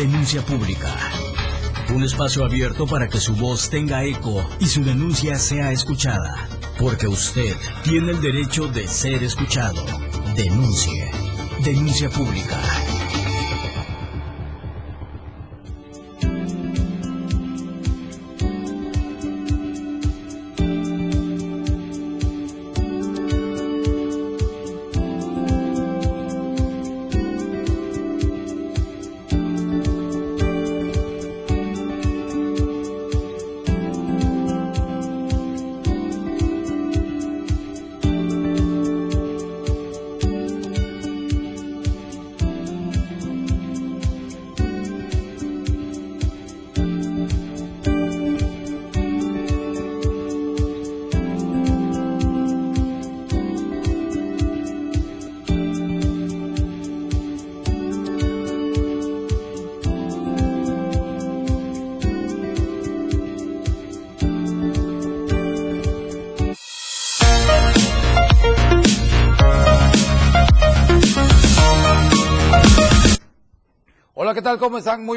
Denuncia pública. Un espacio abierto para que su voz tenga eco y su denuncia sea escuchada. Porque usted tiene el derecho de ser escuchado. Denuncie. Denuncia pública.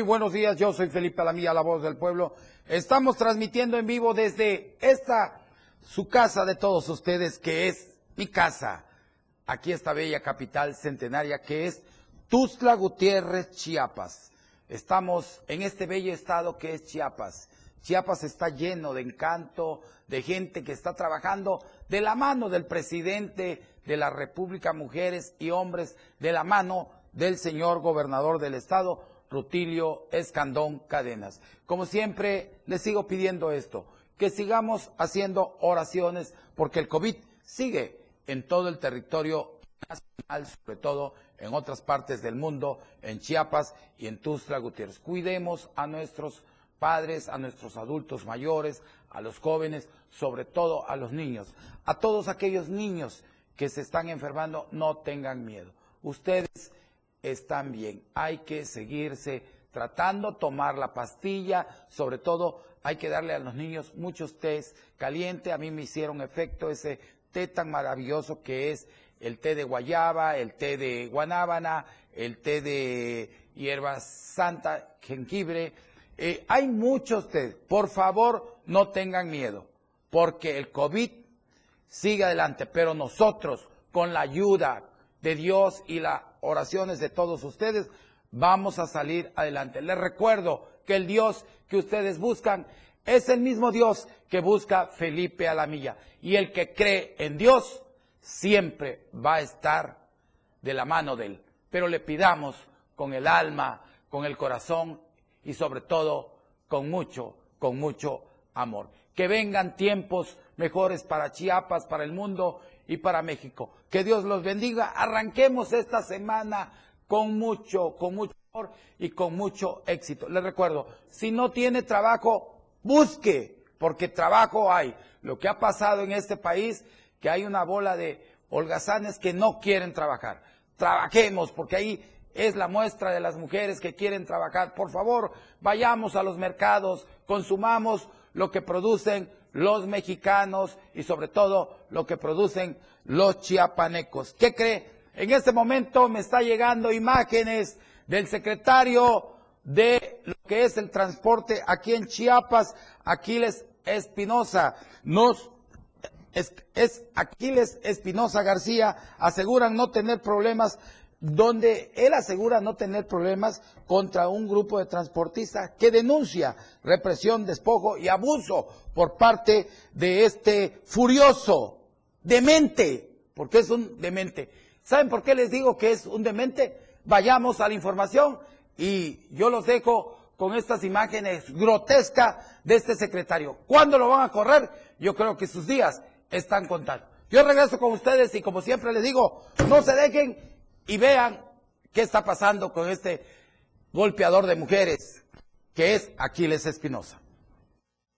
Buenos días. Yo soy Felipe Alamía, la voz del pueblo. Estamos transmitiendo en vivo desde esta, su casa de todos ustedes, que es mi casa. Aquí esta bella capital centenaria que es Tuzla Gutiérrez, Chiapas. Estamos en este bello estado que es Chiapas. Chiapas está lleno de encanto, de gente que está trabajando de la mano del presidente de la República, mujeres y hombres, de la mano del señor gobernador del estado, Rutilio Escandón Cadenas. Como siempre, les sigo pidiendo esto, que sigamos haciendo oraciones porque el COVID sigue en todo el territorio nacional, sobre todo en otras partes del mundo, en Chiapas y en Tuzla Gutiérrez. Cuidemos a nuestros padres, a nuestros adultos mayores, a los jóvenes, sobre todo a los niños. A todos aquellos niños que se están enfermando, no tengan miedo. Ustedes están bien. Hay que seguirse tratando, tomar la pastilla, sobre todo hay que darle a los niños muchos tés caliente. A mí me hicieron efecto ese té tan maravilloso que es el té de guayaba, el té de guanábana, el té de hierba santa, jengibre. Eh, hay muchos té. Por favor, no tengan miedo, porque el COVID sigue adelante, pero nosotros, con la ayuda de Dios y las oraciones de todos ustedes, vamos a salir adelante. Les recuerdo que el Dios que ustedes buscan es el mismo Dios que busca Felipe Alamilla. Y el que cree en Dios siempre va a estar de la mano de Él. Pero le pidamos con el alma, con el corazón y sobre todo con mucho, con mucho amor. Que vengan tiempos mejores para Chiapas, para el mundo y para México. Que Dios los bendiga. Arranquemos esta semana con mucho, con mucho amor y con mucho éxito. Les recuerdo, si no tiene trabajo, busque, porque trabajo hay. Lo que ha pasado en este país, que hay una bola de holgazanes que no quieren trabajar. Trabajemos, porque ahí es la muestra de las mujeres que quieren trabajar. Por favor, vayamos a los mercados, consumamos lo que producen los mexicanos y sobre todo lo que producen los chiapanecos. ¿Qué cree? En este momento me está llegando imágenes del secretario de lo que es el transporte aquí en Chiapas, Aquiles Espinosa. Nos es, es Aquiles Espinosa García, aseguran no tener problemas donde él asegura no tener problemas contra un grupo de transportistas que denuncia represión, despojo y abuso por parte de este furioso, demente, porque es un demente. ¿Saben por qué les digo que es un demente? Vayamos a la información y yo los dejo con estas imágenes grotescas de este secretario. ¿Cuándo lo van a correr? Yo creo que sus días están contados. Yo regreso con ustedes y como siempre les digo, no se dejen y vean qué está pasando con este golpeador de mujeres, que es Aquiles Espinosa.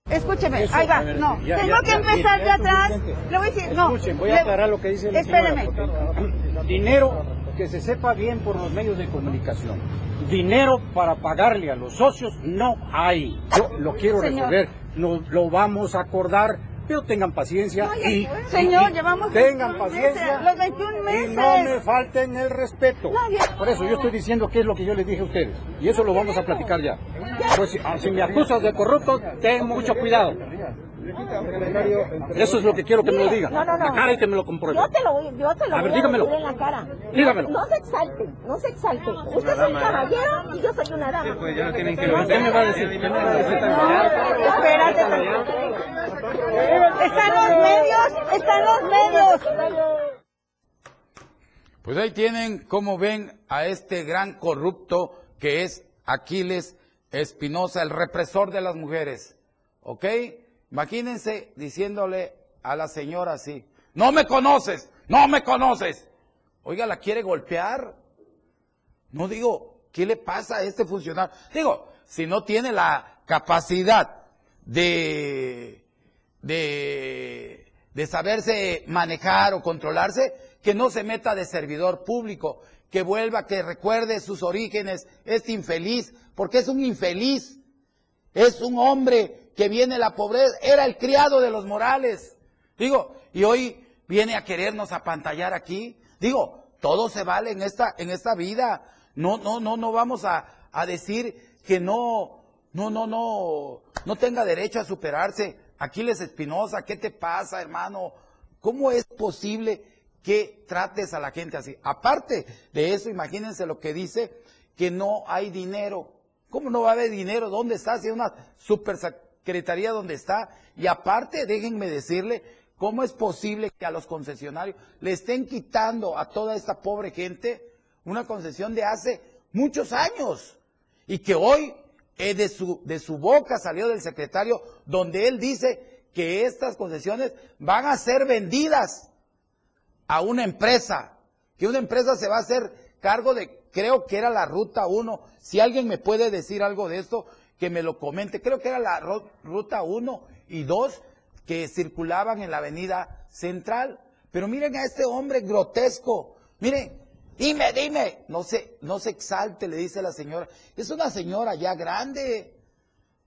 Escúcheme, ahí va, no, ya, tengo ya, que empezar ya, de atrás, le voy a decir, no. Escuchen, voy a le- aclarar lo que dice señora, Espéreme. Dinero, que se sepa bien por los medios de comunicación. Dinero para pagarle a los socios no hay. Yo lo quiero resolver. Lo, lo vamos a acordar Pero tengan paciencia No, y, Señor, y llevamos tengan 21 paciencia meses, los 21 y no meses. me falten el respeto. No, Por eso yo estoy diciendo qué es lo que yo les dije a ustedes y eso lo vamos a platicar ya. Pues si, ah, si me acusas de corrupto, ten mucho cuidado. Eso es lo que quiero que me lo digan. No, no, no. La cara y que me lo comprueben. Yo te lo voy, yo te lo A ver, voy dígamelo. decir en la cara. Dígamelo. No se exalte, no se exalte. Usted es un caballero y yo soy una dama. ¿Qué me va a decir? ¿Qué me va a decir? Espérate. Están los medios, están los medios. Pues ahí tienen cómo ven a este gran corrupto que es Aquiles Espinosa, el represor de las mujeres. ¿Ok? Imagínense diciéndole a la señora así, no me conoces, no me conoces. Oiga, ¿la quiere golpear? No digo, ¿qué le pasa a este funcionario? Digo, si no tiene la capacidad de, de, saberse manejar o controlarse, que no se meta de servidor público, que vuelva, que recuerde sus orígenes, este infeliz, porque es un infeliz, es un hombre que viene la pobreza, era el criado de los Morales. Digo, y hoy viene a querernos apantallar aquí. Digo, todo se vale en esta, en esta vida. No, no, no, no vamos a, a decir que no, no, no, no, no tenga derecho a superarse. Aquiles Espinosa, ¿qué te pasa, hermano? ¿Cómo es posible que trates a la gente así? Aparte de eso, imagínense lo que dice, que no hay dinero. ¿Cómo no va a haber dinero? ¿Dónde está? Si es una supersecretaría donde está. Y aparte, déjenme decirle, ¿cómo es posible que a los concesionarios le estén quitando a toda esta pobre gente una concesión de hace muchos años? Y que hoy eh, de, su, de su boca salió del secretario donde él dice que estas concesiones van a ser vendidas a una empresa, que una empresa se va a hacer cargo de, creo que era la ruta 1, si alguien me puede decir algo de esto, que me lo comente, creo que era la ru- ruta 1 y 2 que circulaban en la avenida central, pero miren a este hombre grotesco, miren, dime, dime, no se, no se exalte, le dice la señora, es una señora ya grande,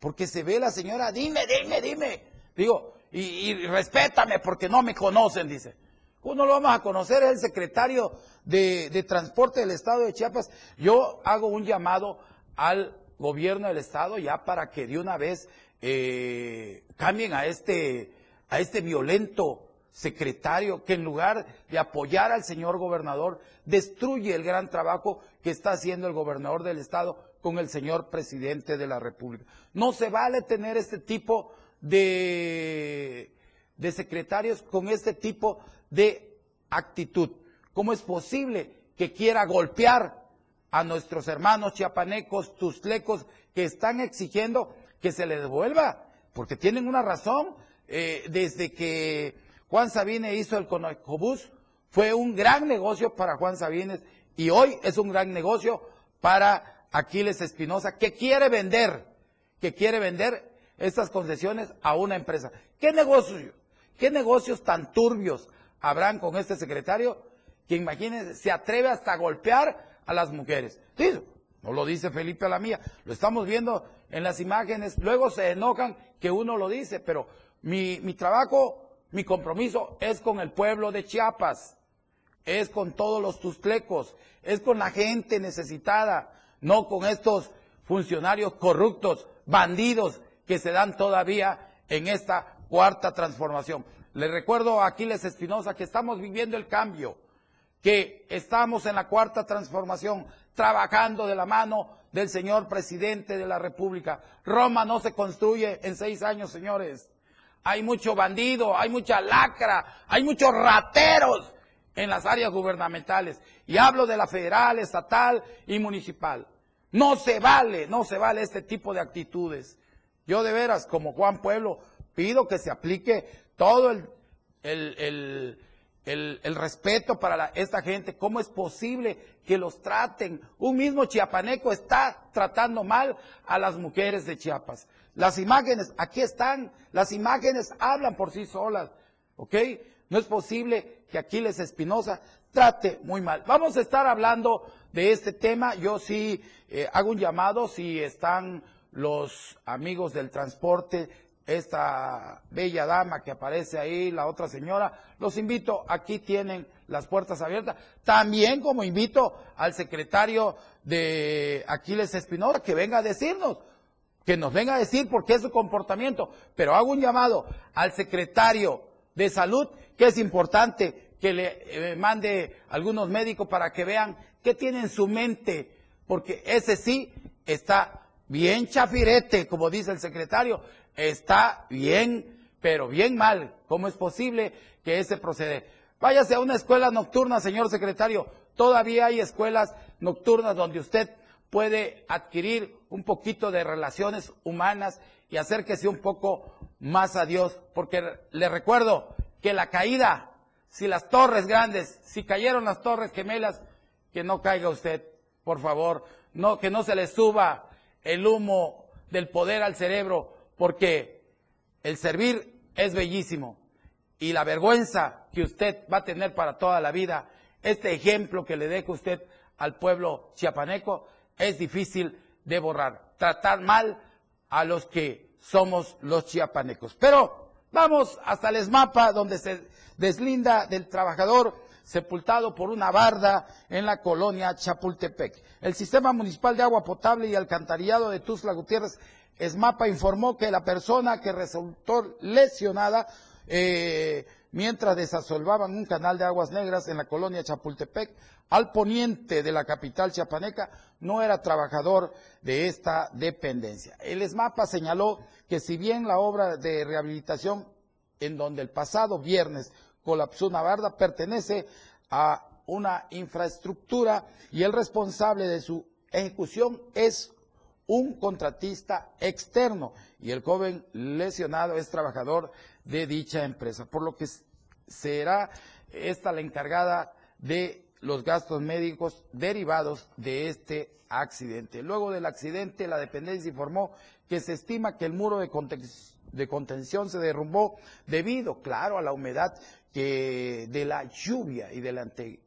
porque se ve la señora, dime, dime, dime. Digo, y, respétame porque no me conocen, dice. ¿Cómo no lo vamos a conocer? Es el secretario de Transporte del Estado de Chiapas. Yo hago un llamado al gobierno del Estado ya para que de una vez eh, cambien a este, a este violento secretario que en lugar de apoyar al señor gobernador, destruye el gran trabajo que está haciendo el gobernador del estado con el señor presidente de la República. No se vale tener este tipo de, de secretarios con este tipo de actitud. ¿Cómo es posible que quiera golpear a nuestros hermanos chiapanecos, tustlecos, que están exigiendo que se les devuelva? Porque tienen una razón. Eh, desde que Juan Sabines hizo el Conecobús, fue un gran negocio para Juan Sabines y hoy es un gran negocio para Aquiles Espinosa, que quiere vender, que quiere vender estas concesiones a una empresa. ¿Qué negocios, qué negocios tan turbios habrán con este secretario que imagínense, se atreve hasta a golpear a las mujeres? Sí, no lo dice Felipe a la mía, lo estamos viendo en las imágenes, luego se enojan que uno lo dice, pero mi, mi trabajo, mi compromiso es con el pueblo de Chiapas. Es con todos los tustlecos, es con la gente necesitada, no con estos funcionarios corruptos, bandidos que se dan todavía en esta cuarta transformación. Le recuerdo a Aquiles Espinosa que estamos viviendo el cambio, que estamos en la cuarta transformación, trabajando de la mano del señor presidente de la República. Roma no se construye en seis años, señores. Hay mucho bandido, hay mucha lacra, hay muchos rateros en las áreas gubernamentales. Y hablo de la federal, estatal y municipal. No se vale, no se vale este tipo de actitudes. Yo de veras, como Juan Pueblo, pido que se aplique todo el, el, el, el- respeto para esta gente. ¿Cómo es posible que los traten? Un mismo chiapaneco está tratando mal a las mujeres de Chiapas. Las imágenes, aquí están, las imágenes hablan por sí solas, ¿ok? No es posible que Aquiles Espinosa trate muy mal. Vamos a estar hablando de este tema. Yo sí eh, hago un llamado, si están los amigos del transporte esta bella dama que aparece ahí, la otra señora, los invito, aquí tienen las puertas abiertas. También como invito al secretario de Aquiles Espinosa que venga a decirnos, que nos venga a decir por qué es su comportamiento. Pero hago un llamado al secretario de salud, que es importante que le eh, mande algunos médicos para que vean qué tiene en su mente, porque ese sí está bien chafirete, como dice el secretario, está bien, pero bien mal. ¿Cómo es posible que ese procede? Váyase a una escuela nocturna, señor secretario. Todavía hay escuelas nocturnas donde usted puede adquirir un poquito de relaciones humanas y acérquese un poco más a Dios, porque le recuerdo que la caída, si las torres grandes, si cayeron las torres gemelas, que no caiga usted, por favor, no que no se le suba el humo del poder al cerebro, porque el servir es bellísimo y la vergüenza que usted va a tener para toda la vida, este ejemplo que le deja usted al pueblo chiapaneco, es difícil de borrar. Tratar mal a los que somos los chiapanecos. Pero vamos hasta el ESMAPA, donde se deslinda del trabajador sepultado por una barda en la colonia Chapultepec. El Sistema Municipal de Agua Potable y Alcantarillado de Tuzla Gutiérrez, ESMAPA, informó que la persona que resultó lesionada eh, mientras desasolvaban un canal de aguas negras en la colonia Chapultepec, al poniente de la capital chiapaneca, no era trabajador de esta dependencia. El ESMAPA señaló que si bien la obra de rehabilitación en donde el pasado viernes colapsó una barda, pertenece a una infraestructura y el responsable de su ejecución es un contratista externo y el joven lesionado es trabajador de dicha empresa, por lo que será esta la encargada de los gastos médicos derivados de este accidente. Luego del accidente, la dependencia informó que se estima que el muro de contención se derrumbó debido, claro, a la humedad que de la lluvia y de la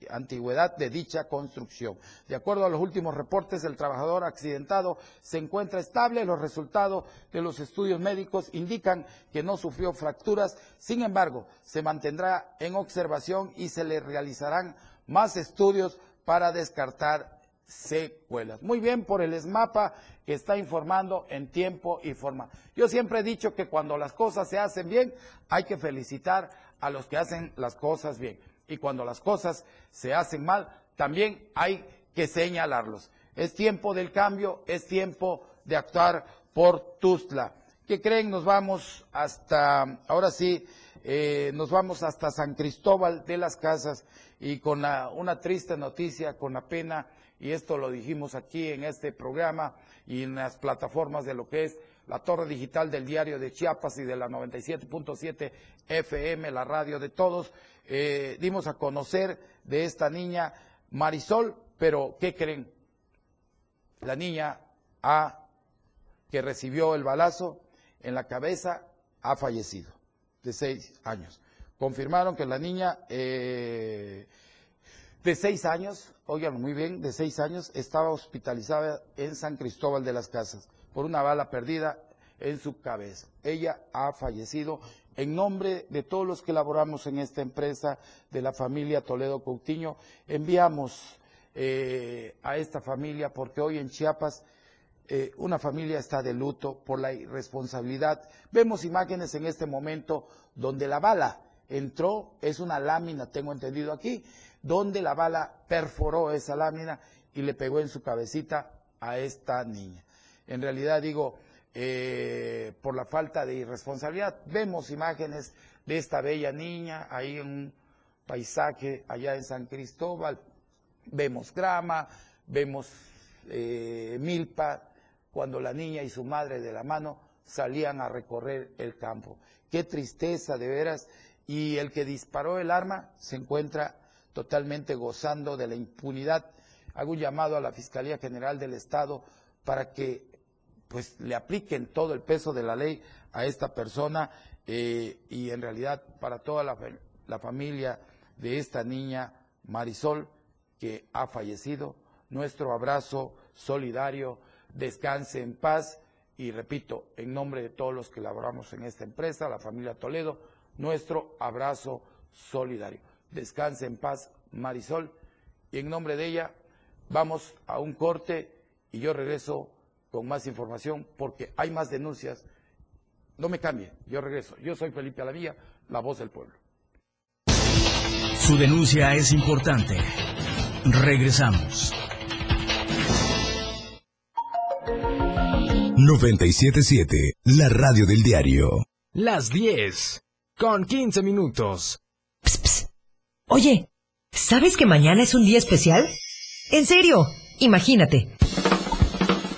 antigüedad de dicha construcción. De acuerdo a los últimos reportes, el trabajador accidentado se encuentra estable. Los resultados de los estudios médicos indican que no sufrió fracturas. Sin embargo, se mantendrá en observación y se le realizarán más estudios para descartar secuelas. Muy bien por el ESMAPA que está informando en tiempo y forma. Yo siempre he dicho que cuando las cosas se hacen bien, hay que felicitar a los que hacen las cosas bien. Y cuando las cosas se hacen mal, también hay que señalarlos. Es tiempo del cambio, es tiempo de actuar por Tuzla. ¿Qué creen? Nos vamos hasta, ahora sí, eh, nos vamos hasta San Cristóbal de las Casas y con una triste noticia, con la pena, y esto lo dijimos aquí en este programa y en las plataformas de lo que es la torre digital del diario de Chiapas y de la 97.7 FM, la radio de todos, eh, dimos a conocer de esta niña Marisol, pero ¿qué creen? La niña A, que recibió el balazo en la cabeza, ha fallecido, de seis años. Confirmaron que la niña eh, de seis años, oigan muy bien, de seis años, estaba hospitalizada en San Cristóbal de las Casas por una bala perdida en su cabeza. Ella ha fallecido. En nombre de todos los que laboramos en esta empresa, de la familia Toledo Coutinho, enviamos eh, a esta familia porque hoy en Chiapas eh, una familia está de luto por la irresponsabilidad. Vemos imágenes en este momento donde la bala entró, es una lámina, tengo entendido aquí, donde la bala perforó esa lámina y le pegó en su cabecita a esta niña. En realidad digo, eh, por la falta de irresponsabilidad. Vemos imágenes de esta bella niña ahí en un paisaje allá en San Cristóbal. Vemos grama, vemos eh, milpa, cuando la niña y su madre de la mano salían a recorrer el campo. Qué tristeza, de veras. Y el que disparó el arma se encuentra totalmente gozando de la impunidad. Hago un llamado a la Fiscalía General del Estado para que pues le apliquen todo el peso de la ley a esta persona eh, y en realidad para toda la, la familia de esta niña Marisol que ha fallecido, nuestro abrazo solidario, descanse en paz y repito, en nombre de todos los que laboramos en esta empresa, la familia Toledo, nuestro abrazo solidario. Descanse en paz, Marisol, y en nombre de ella vamos a un corte y yo regreso con más información porque hay más denuncias. No me cambie, yo regreso. Yo soy Felipe Alavía, la voz del pueblo. Su denuncia es importante. Regresamos. 977, la radio del diario. Las 10, con 15 minutos. Oye, ¿sabes que mañana es un día especial? En serio, imagínate.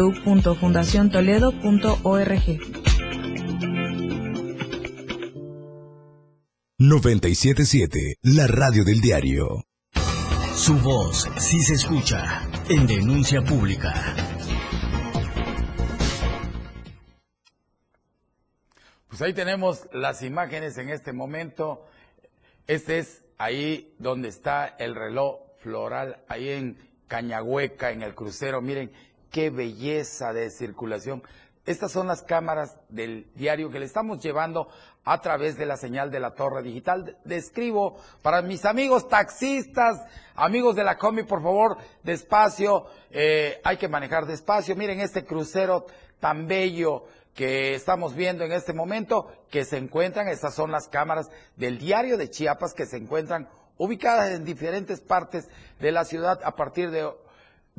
www.fundaciontoledo.org. 977, la radio del diario. Su voz sí se escucha en denuncia pública. Pues ahí tenemos las imágenes en este momento. Este es ahí donde está el reloj floral, ahí en Cañahueca, en el crucero. Miren qué belleza de circulación. Estas son las cámaras del diario que le estamos llevando a través de la señal de la torre digital. Describo para mis amigos taxistas, amigos de la comi, por favor, despacio, eh, hay que manejar despacio. Miren este crucero tan bello que estamos viendo en este momento, que se encuentran, estas son las cámaras del diario de Chiapas que se encuentran ubicadas en diferentes partes de la ciudad. A partir de,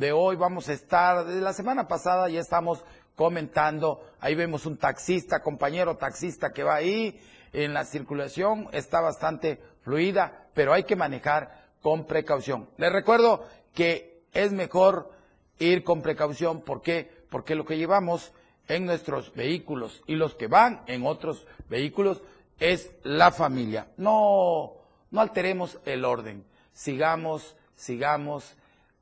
de hoy vamos a estar, desde la semana pasada ya estamos comentando, ahí vemos un taxista, compañero taxista que va ahí en la circulación, está bastante fluida, pero hay que manejar con precaución. Les recuerdo que es mejor ir con precaución, ¿por qué? Porque lo que llevamos en nuestros vehículos y los que van en otros vehículos es la familia. No, no alteremos el orden. Sigamos, sigamos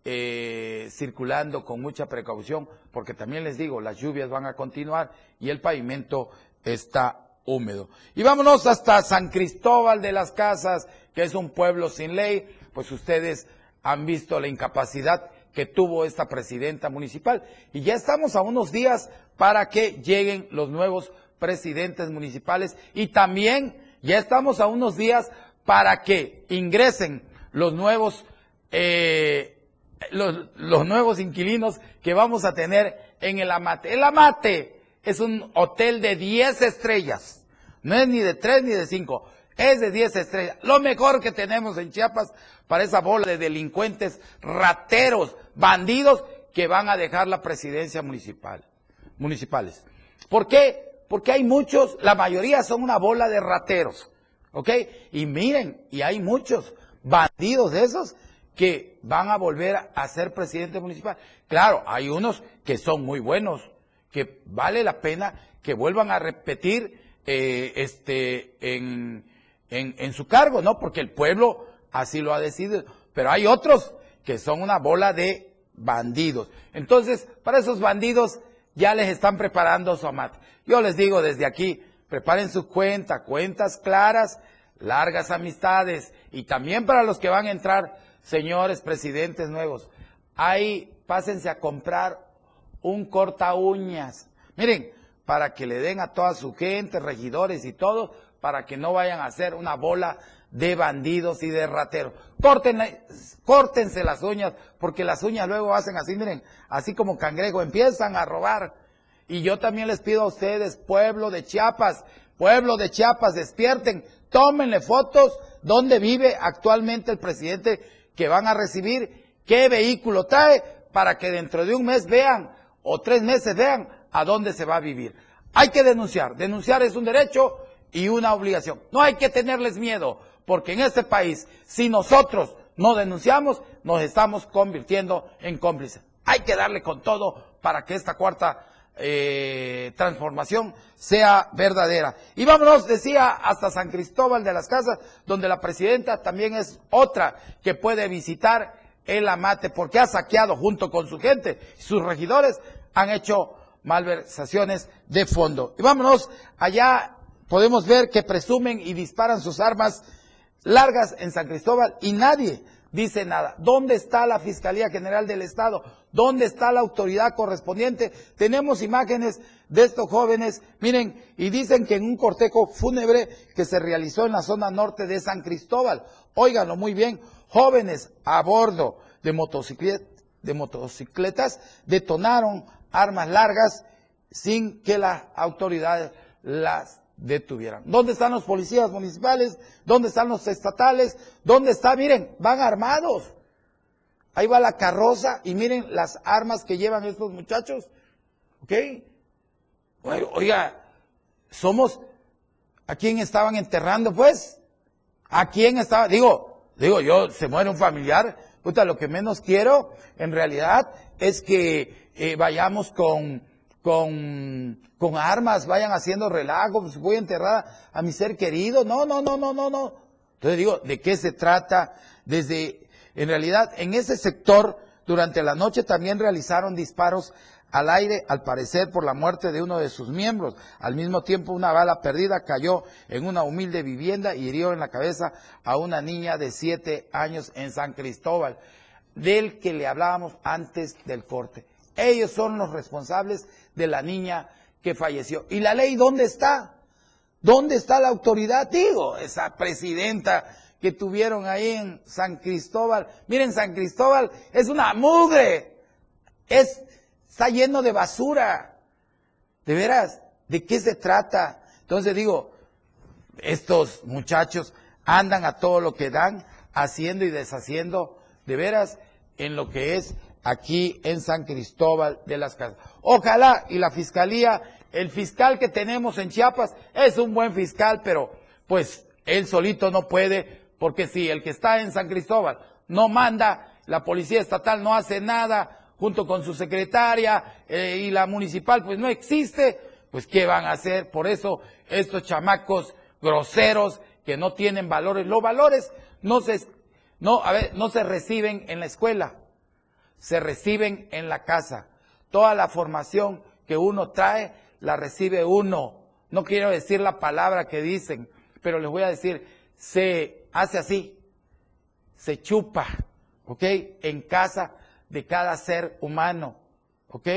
eh, circulando con mucha precaución, porque también les digo, las lluvias van a continuar y el pavimento está húmedo. Y vámonos hasta San Cristóbal de las Casas, que es un pueblo sin ley, pues ustedes han visto la incapacidad que tuvo esta presidenta municipal. Y ya estamos a unos días para que lleguen los nuevos presidentes municipales y también ya estamos a unos días para que ingresen los nuevos eh, los, nuevos inquilinos que vamos a tener en el Amate. El Amate es un hotel de 10 estrellas. No es ni de 3 ni de 5. Es de 10 estrellas. Lo mejor que tenemos en Chiapas para esa bola de delincuentes, rateros, bandidos que van a dejar la presidencia municipal, municipales. ¿Por qué? Porque hay muchos, la mayoría son una bola de rateros. ¿Ok? Y miren, y hay muchos bandidos de esos que van a volver a ser presidente municipal. Claro, hay unos que son muy buenos, que vale la pena que vuelvan a repetir eh, este, en, en, su cargo, ¿no? Porque el pueblo así lo ha decidido. Pero hay otros que son una bola de bandidos. Entonces, para esos bandidos ya les están preparando su amate. Yo les digo desde aquí, preparen su cuenta, cuentas claras, largas amistades y también para los que van a entrar, señores presidentes nuevos, ahí pásense a comprar un corta uñas. Miren, para que le den a toda su gente, regidores y todo, para que no vayan a hacer una bola de bandidos y de rateros. Córtense las uñas, porque las uñas luego hacen así, miren, así como cangrejo, empiezan a robar. Y yo también les pido a ustedes, pueblo de Chiapas, pueblo de Chiapas, despierten, tómenle fotos donde vive actualmente el presidente que van a recibir, qué vehículo trae, para que dentro de un mes vean, o tres meses vean, a dónde se va a vivir. Hay que denunciar, denunciar es un derecho y una obligación. No hay que tenerles miedo, porque en este país, si nosotros no denunciamos, nos estamos convirtiendo en cómplices. Hay que darle con todo para que esta cuarta eh, transformación sea verdadera. Y vámonos, decía, hasta San Cristóbal de las Casas, donde la presidenta también es otra que puede visitar el amate, porque ha saqueado junto con su gente, sus regidores han hecho malversaciones de fondo. Y vámonos, allá podemos ver que presumen y disparan sus armas largas en San Cristóbal y nadie dice nada. ¿Dónde está la Fiscalía General del Estado? ¿Dónde está la autoridad correspondiente? Tenemos imágenes de estos jóvenes, miren, y dicen que en un cortejo fúnebre que se realizó en la zona norte de San Cristóbal, óiganlo muy bien, jóvenes a bordo de, de motocicletas detonaron armas largas sin que las autoridades las detuvieran. ¿Dónde están los policías municipales? ¿Dónde están los estatales? ¿Dónde está? Miren, van armados. Ahí va la carroza y miren las armas que llevan estos muchachos. ¿Ok? oiga, somos, ¿a quién estaban enterrando pues? ¿A quién estaba? Digo, digo yo, se muere un familiar, puta, lo que menos quiero en realidad es que eh, vayamos con, con, con armas, vayan haciendo relajo, pues voy a enterrar a mi ser querido. No, no, no, no, no, no. Entonces digo, ¿de qué se trata? Desde, en realidad, en ese sector, durante la noche también realizaron disparos al aire, al parecer por la muerte de uno de sus miembros. Al mismo tiempo, una bala perdida cayó en una humilde vivienda y hirió en la cabeza a una niña de siete años en San Cristóbal, del que le hablábamos antes del corte. Ellos son los responsables de la niña que falleció. ¿Y la ley dónde está? ¿Dónde está la autoridad? Digo, esa presidenta que tuvieron ahí en San Cristóbal. Miren, San Cristóbal es una mugre. Es, está lleno de basura. De veras, ¿de qué se trata? Entonces digo, estos muchachos andan a todo lo que dan, haciendo y deshaciendo, de veras, en lo que es aquí en San Cristóbal de las Casas. Ojalá y la fiscalía, el fiscal que tenemos en Chiapas es un buen fiscal, pero pues él solito no puede, porque si el que está en San Cristóbal no manda, la policía estatal no hace nada, junto con su secretaria eh, y la municipal, pues no existe, pues ¿qué van a hacer? Por eso estos chamacos groseros que no tienen valores, los valores no se, no, a ver, no se reciben en la escuela, se reciben en la casa. Toda la formación que uno trae la recibe uno. No quiero decir la palabra que dicen, pero les voy a decir, se hace así, se chupa, ¿ok? En casa de cada ser humano, ¿ok?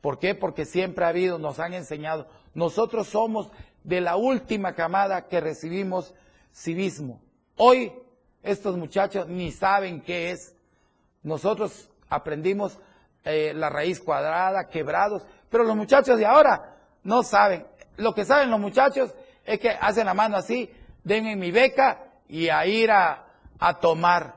¿Por qué? Porque siempre ha habido, nos han enseñado. Nosotros somos de la última camada que recibimos civismo. Hoy estos muchachos ni saben qué es nosotros aprendimos eh, la raíz cuadrada, quebrados, pero los muchachos de ahora no saben. Lo que saben los muchachos es que hacen la mano así, denme mi beca y a ir a, a tomar.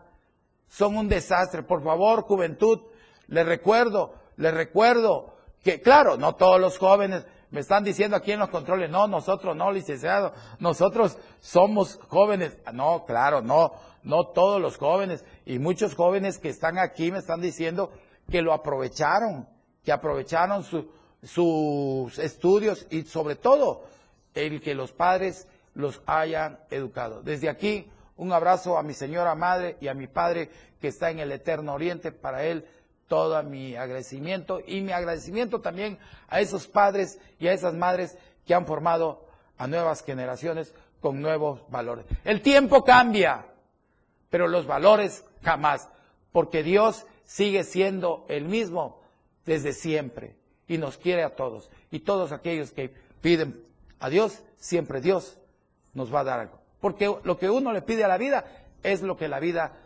Son un desastre. Por favor, juventud, les recuerdo, les recuerdo que, claro, no todos los jóvenes me están diciendo aquí en los controles, no, nosotros no, licenciado, nosotros somos jóvenes. No, claro, no, no todos los jóvenes. Y muchos jóvenes que están aquí me están diciendo que lo aprovecharon, que aprovecharon sus estudios y sobre todo el que los padres los hayan educado. Desde aquí, un abrazo a mi señora madre y a mi padre que está en el Eterno Oriente. Para él, todo mi agradecimiento y mi agradecimiento también a esos padres y a esas madres que han formado a nuevas generaciones con nuevos valores. El tiempo cambia, pero los valores jamás, porque Dios sigue siendo el mismo desde siempre y nos quiere a todos. Y todos aquellos que piden a Dios, siempre Dios nos va a dar algo. Porque lo que uno le pide a la vida es lo que la vida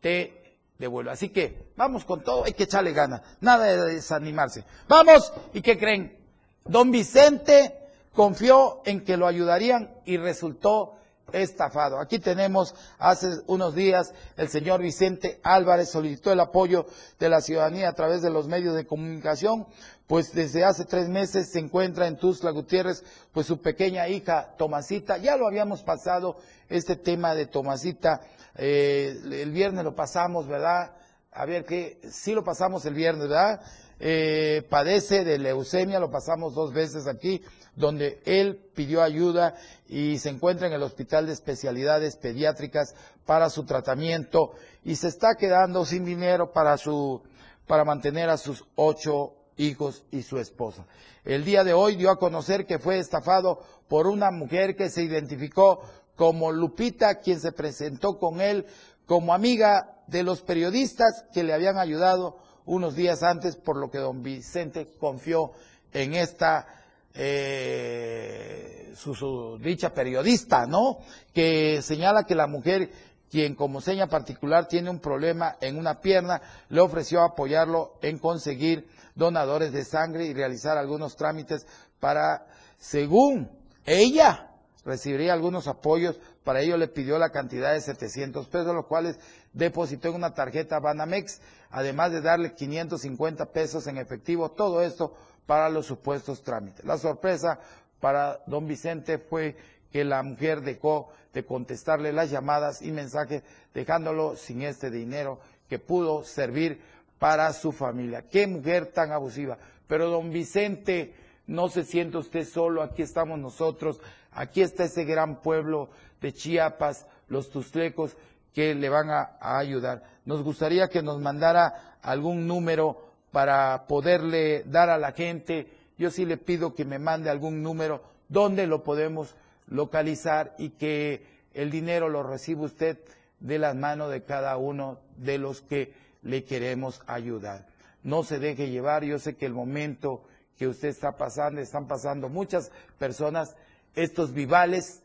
te devuelve. Así que vamos con todo, hay que echarle ganas, nada de desanimarse. Vamos, ¿y qué creen? Don Vicente confió en que lo ayudarían y resultó estafado. Aquí tenemos, hace unos días, el señor Vicente Álvarez solicitó el apoyo de la ciudadanía a través de los medios de comunicación, pues desde hace tres meses se encuentra en Tuzla Gutiérrez, pues su pequeña hija Tomasita, ya lo habíamos pasado, este tema de Tomasita, eh, el viernes lo pasamos, ¿verdad? A ver que, sí lo pasamos el viernes, ¿verdad? Eh, padece de leucemia, lo pasamos dos veces aquí, donde él pidió ayuda y se encuentra en el Hospital de Especialidades Pediátricas para su tratamiento y se está quedando sin dinero para su para mantener a sus ocho hijos y su esposa. El día de hoy dio a conocer que fue estafado por una mujer que se identificó como Lupita, quien se presentó con él como amiga de los periodistas que le habían ayudado unos días antes, por lo que don Vicente confió en esta eh, su, dicha periodista, ¿no? Que señala que la mujer, quien como seña particular tiene un problema en una pierna, le ofreció apoyarlo en conseguir donadores de sangre y realizar algunos trámites para, según ella, recibiría algunos apoyos, para ello le pidió la cantidad de 700 pesos, los cuales depositó en una tarjeta Banamex, además de darle 550 pesos en efectivo, todo esto para los supuestos trámites. La sorpresa para don Vicente fue que la mujer dejó de contestarle las llamadas y mensajes, dejándolo sin este dinero que pudo servir para su familia. Qué mujer tan abusiva. Pero don Vicente, no se siente usted solo, aquí estamos nosotros, aquí está ese gran pueblo de Chiapas, los tustlecos, que le van a, a ayudar. Nos gustaría que nos mandara algún número para poderle dar a la gente. Yo sí le pido que me mande algún número donde lo podemos localizar y que el dinero lo reciba usted de las manos de cada uno de los que le queremos ayudar. No se deje llevar, yo sé que el momento que usted está pasando, están pasando muchas personas, estos vivales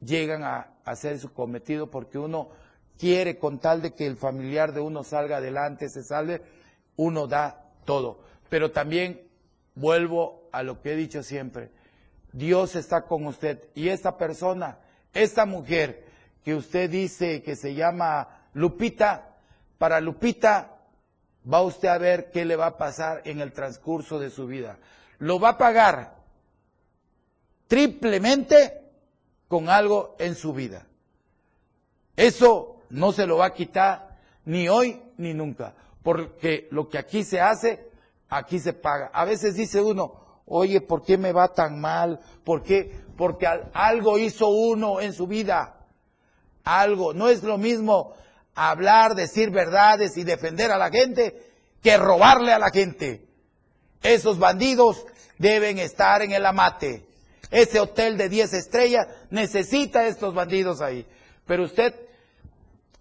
llegan a hacer su cometido porque uno quiere con tal de que el familiar de uno salga adelante, se salve, uno da todo. Pero también vuelvo a lo que he dicho siempre. Dios está con usted. Y esta persona, esta mujer que usted dice que se llama Lupita, para Lupita va usted a ver qué le va a pasar en el transcurso de su vida. Lo va a pagar triplemente con algo en su vida. Eso no se lo va a quitar ni hoy ni nunca porque lo que aquí se hace, aquí se paga. A veces dice uno, oye, ¿por qué me va tan mal? ¿Por qué? Porque algo hizo uno en su vida. Algo. No es lo mismo hablar, decir verdades y defender a la gente que robarle a la gente. Esos bandidos deben estar en el amate. Ese hotel de 10 estrellas necesita a estos bandidos ahí. Pero usted,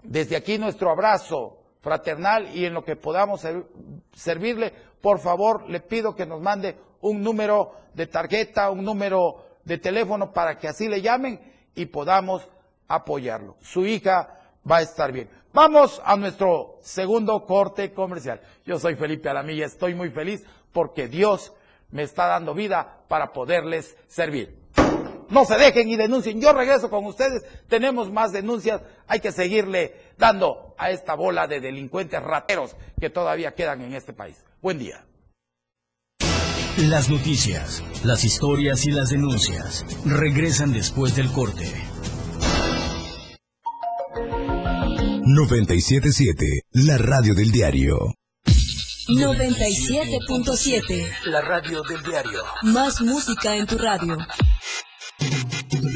desde aquí nuestro abrazo, fraternal y en lo que podamos servirle, por favor le pido que nos mande un número de tarjeta, un número de teléfono para que así le llamen y podamos apoyarlo. Su hija va a estar bien. Vamos a nuestro segundo corte comercial. Yo soy Felipe Alamilla, estoy muy feliz porque Dios me está dando vida para poderles servir. No se dejen y denuncien. Yo regreso con ustedes. Tenemos más denuncias. Hay que seguirle dando a esta bola de delincuentes rateros que todavía quedan en este país. Buen día. Las noticias, las historias y las denuncias regresan después del corte. 977, la radio del diario. 97.7. La radio del diario. Más música en tu radio.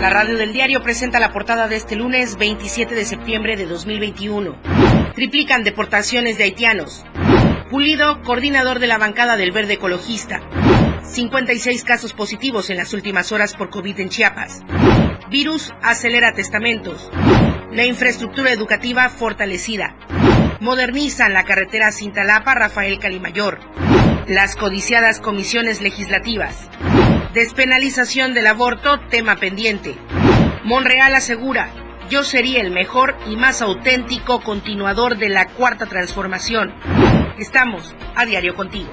La radio del diario presenta la portada de este lunes 27 de septiembre de 2021. Triplican deportaciones de haitianos. Pulido, coordinador de la bancada del Verde Ecologista. 56 casos positivos en las últimas horas por COVID en Chiapas. Virus acelera testamentos. La infraestructura educativa fortalecida. Modernizan la carretera Cintalapa Rafael Calimayor. Las codiciadas comisiones legislativas. Despenalización del aborto, tema pendiente. Monreal asegura, yo sería el mejor y más auténtico continuador de la cuarta transformación. Estamos a diario contigo.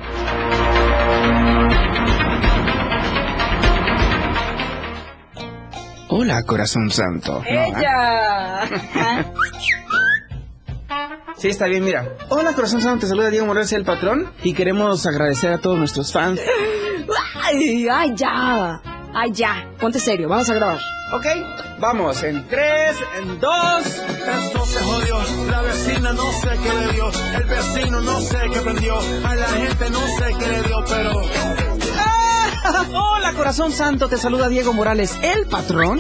Hola, corazón santo. ¡Ella! Sí, está bien, mira. Hola, corazón santo, te saluda Diego Morales, el patrón, y queremos agradecer a todos nuestros fans. ¡Ay, ay, ya! ¡Ay, ya! Ponte serio, vamos a grabar. Ok, vamos, en tres, en dos. Esto se jodió, la vecina no sé qué le dio, el vecino no sé qué prendió, a la gente no sé qué le dio, pero... ¡Ah! Hola, corazón santo, te saluda Diego Morales, el patrón.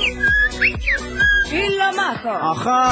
¡Y la maja! Ajá.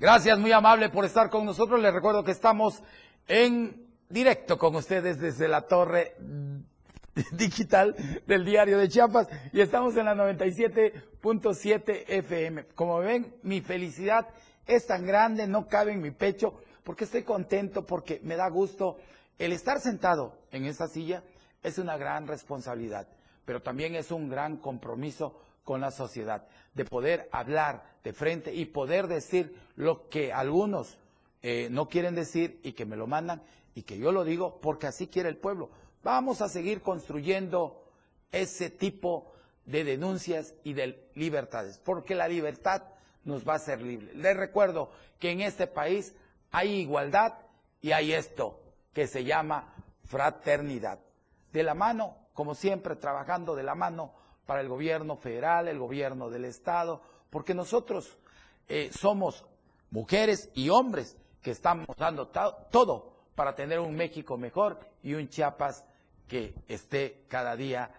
Gracias, muy amable por estar con nosotros. Les recuerdo que estamos en directo con ustedes desde la torre digital del diario de Chiapas y estamos en la 97.7 FM. Como ven, mi felicidad es tan grande, no cabe en mi pecho, porque estoy contento, porque me da gusto. El estar sentado en esta silla es una gran responsabilidad, pero también es un gran compromiso con la sociedad, de poder hablar de frente y poder decir lo que algunos eh, no quieren decir y que me lo mandan y que yo lo digo porque así quiere el pueblo. Vamos a seguir construyendo ese tipo de denuncias y de libertades, porque la libertad nos va a hacer libres. Les recuerdo que en este país hay igualdad y hay esto que se llama fraternidad. De la mano, como siempre, trabajando de la mano para el gobierno federal, el gobierno del Estado, porque nosotros eh, somos mujeres y hombres que estamos dando todo para tener un México mejor y un Chiapas que esté cada día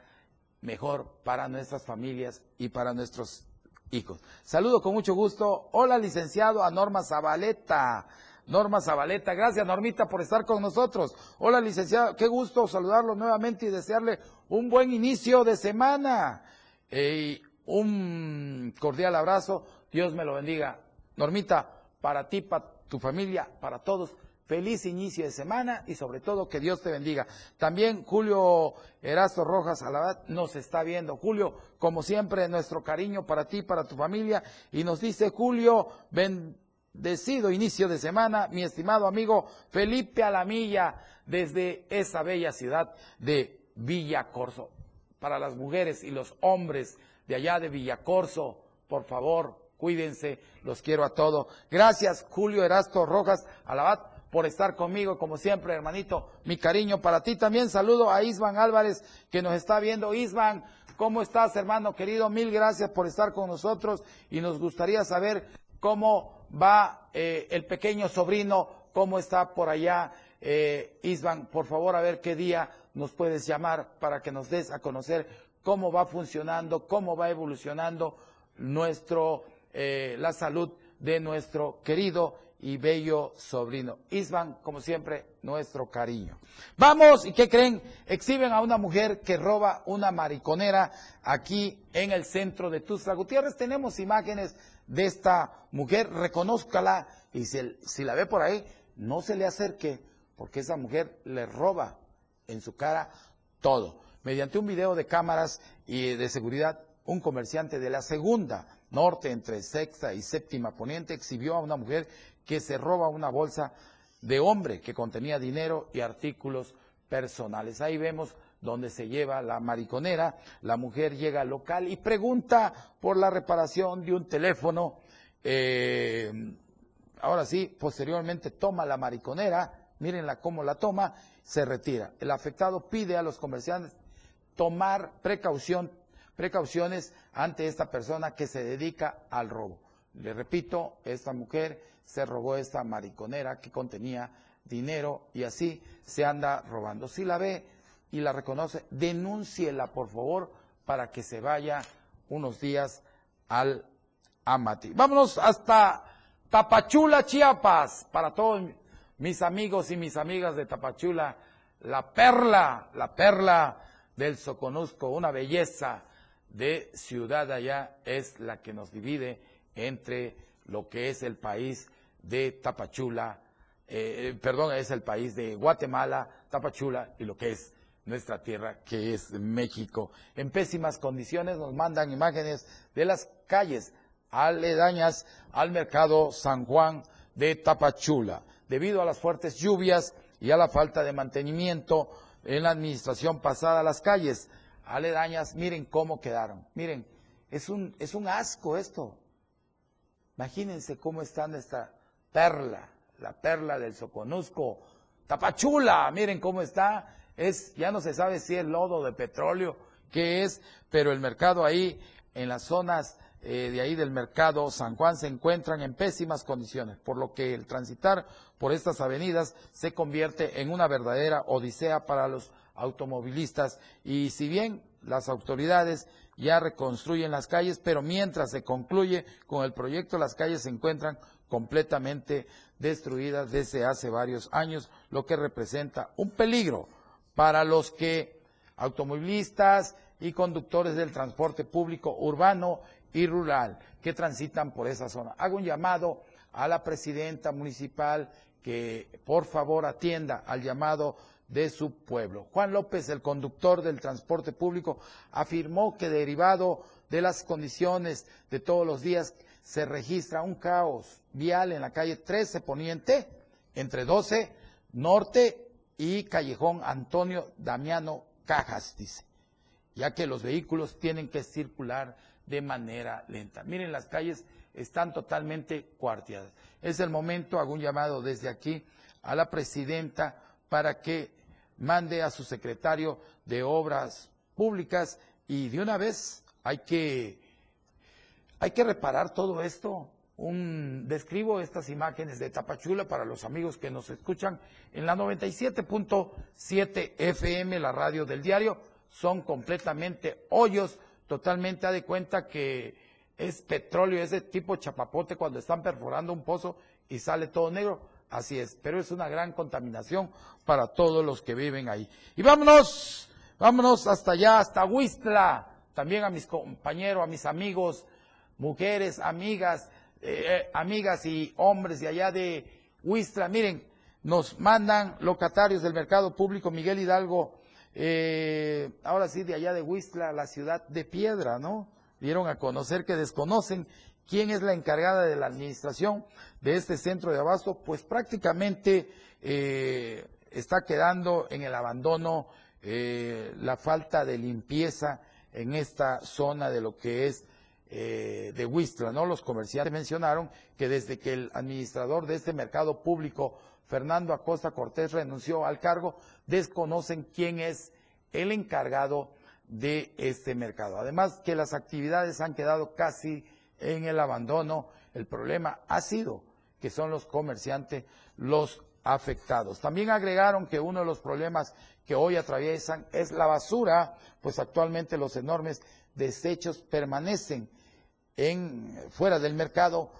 mejor para nuestras familias y para nuestros hijos. Saludo con mucho gusto. Hola, licenciado a Norma Zabaleta. Norma Zabaleta, gracias Normita por estar con nosotros. Hola, licenciado, qué gusto saludarlo nuevamente y desearle un buen inicio de semana. Y un cordial abrazo. Dios me lo bendiga. Normita, para ti, para tu familia, para todos, feliz inicio de semana y sobre todo que Dios te bendiga. También Julio Erasto Rojas Alabat nos está viendo. Julio, como siempre, nuestro cariño para ti, para tu familia. Y nos dice Julio, bendecido inicio de semana, mi estimado amigo Felipe Alamilla, desde esa bella ciudad de Villacorso. Para las mujeres y los hombres de allá de Villacorso, por favor, cuídense, los quiero a todos. Gracias, Julio Erasto Rojas Alabat por estar conmigo, como siempre, hermanito. Mi cariño para ti también. Saludo a Isvan Álvarez, que nos está viendo. Isvan, ¿cómo estás, hermano querido? Mil gracias por estar con nosotros y nos gustaría saber cómo va eh, el pequeño sobrino, cómo está por allá. Eh, Isvan, por favor, a ver qué día nos puedes llamar para que nos des a conocer cómo va funcionando, cómo va evolucionando nuestro, eh, la salud de nuestro querido y bello sobrino. Isvan, como siempre, nuestro cariño. Vamos, ¿y qué creen? Exhiben a una mujer que roba una mariconera aquí en el centro de Tuxtla Gutiérrez. Tenemos imágenes de esta mujer, reconózcala y si, si la ve por ahí, no se le acerque, porque esa mujer le roba en su cara todo. Mediante un video de cámaras y de seguridad, un comerciante de la segunda norte entre sexta y séptima poniente exhibió a una mujer que se roba una bolsa de hombre que contenía dinero y artículos personales. Ahí vemos donde se lleva la mariconera, la mujer llega al local y pregunta por la reparación de un teléfono. Eh, ahora sí, posteriormente toma la mariconera, mírenla cómo la toma, se retira. El afectado pide a los comerciantes tomar precaución, precauciones ante esta persona que se dedica al robo. Le repito, esta mujer se robó esta mariconera que contenía dinero y así se anda robando. Si la ve y la reconoce, denúnciela por favor para que se vaya unos días al Amati. Vámonos hasta Tapachula, Chiapas, para todos mis amigos y mis amigas de Tapachula, la perla, la perla del Soconusco, una belleza de ciudad allá es la que nos divide entre lo que es el país de Tapachula, eh, perdón, es el país de Guatemala, Tapachula y lo que es nuestra tierra, que es México. En pésimas condiciones nos mandan imágenes de las calles aledañas al mercado San Juan de Tapachula. Debido a las fuertes lluvias y a la falta de mantenimiento en la administración pasada, las calles aledañas, miren cómo quedaron. Miren, es un, es un asco esto. Imagínense cómo están esta perla, la perla del Soconusco, Tapachula, miren cómo está, es, ya no se sabe si es lodo de petróleo, qué es, pero el mercado ahí, en las zonas eh, de ahí del mercado San Juan se encuentran en pésimas condiciones, por lo que el transitar por estas avenidas se convierte en una verdadera odisea para los automovilistas. Y si bien las autoridades ya reconstruyen las calles, pero mientras se concluye con el proyecto las calles se encuentran completamente destruidas desde hace varios años, lo que representa un peligro para los que automovilistas y conductores del transporte público urbano y rural que transitan por esa zona. Hago un llamado a la presidenta municipal que por favor atienda al llamado de su pueblo. Juan López, el conductor del transporte público, afirmó que derivado de las condiciones de todos los días se registra un caos vial en la calle 13 Poniente, entre 12 Norte y Callejón Antonio Damiano Cajas, dice, ya que los vehículos tienen que circular de manera lenta. Miren, las calles están totalmente cuarteadas. Es el momento, hago un llamado desde aquí a la presidenta para que mande a su secretario de Obras Públicas y de una vez hay que hay que reparar todo esto. Un, describo estas imágenes de Tapachula para los amigos que nos escuchan en la 97.7 FM, la radio del diario. Son completamente hoyos, totalmente a de cuenta que es petróleo, es de tipo chapapote cuando están perforando un pozo y sale todo negro. Así es, pero es una gran contaminación para todos los que viven ahí. Y vámonos, vámonos hasta allá, hasta Huistla, también a mis compañeros, a mis amigos mujeres, amigas, eh, eh, amigas y hombres de allá de Huistla. Miren, Nos mandan locatarios del mercado público Miguel Hidalgo, eh, ahora sí de allá de Huistla, la ciudad de Piedra, ¿no? Dieron a conocer que desconocen quién es la encargada de la administración de este centro de abasto, pues prácticamente eh, está quedando en el abandono eh, la falta de limpieza en esta zona de lo que es de Huistla, ¿no? Los comerciantes mencionaron que desde que el administrador de este mercado público, Fernando Acosta Cortés, renunció al cargo, desconocen quién es el encargado de este mercado. Además que las actividades han quedado casi en el abandono, el problema ha sido que son los comerciantes los afectados. También agregaron que uno de los problemas que hoy atraviesan es la basura, pues actualmente los enormes desechos permanecen en, fuera del mercado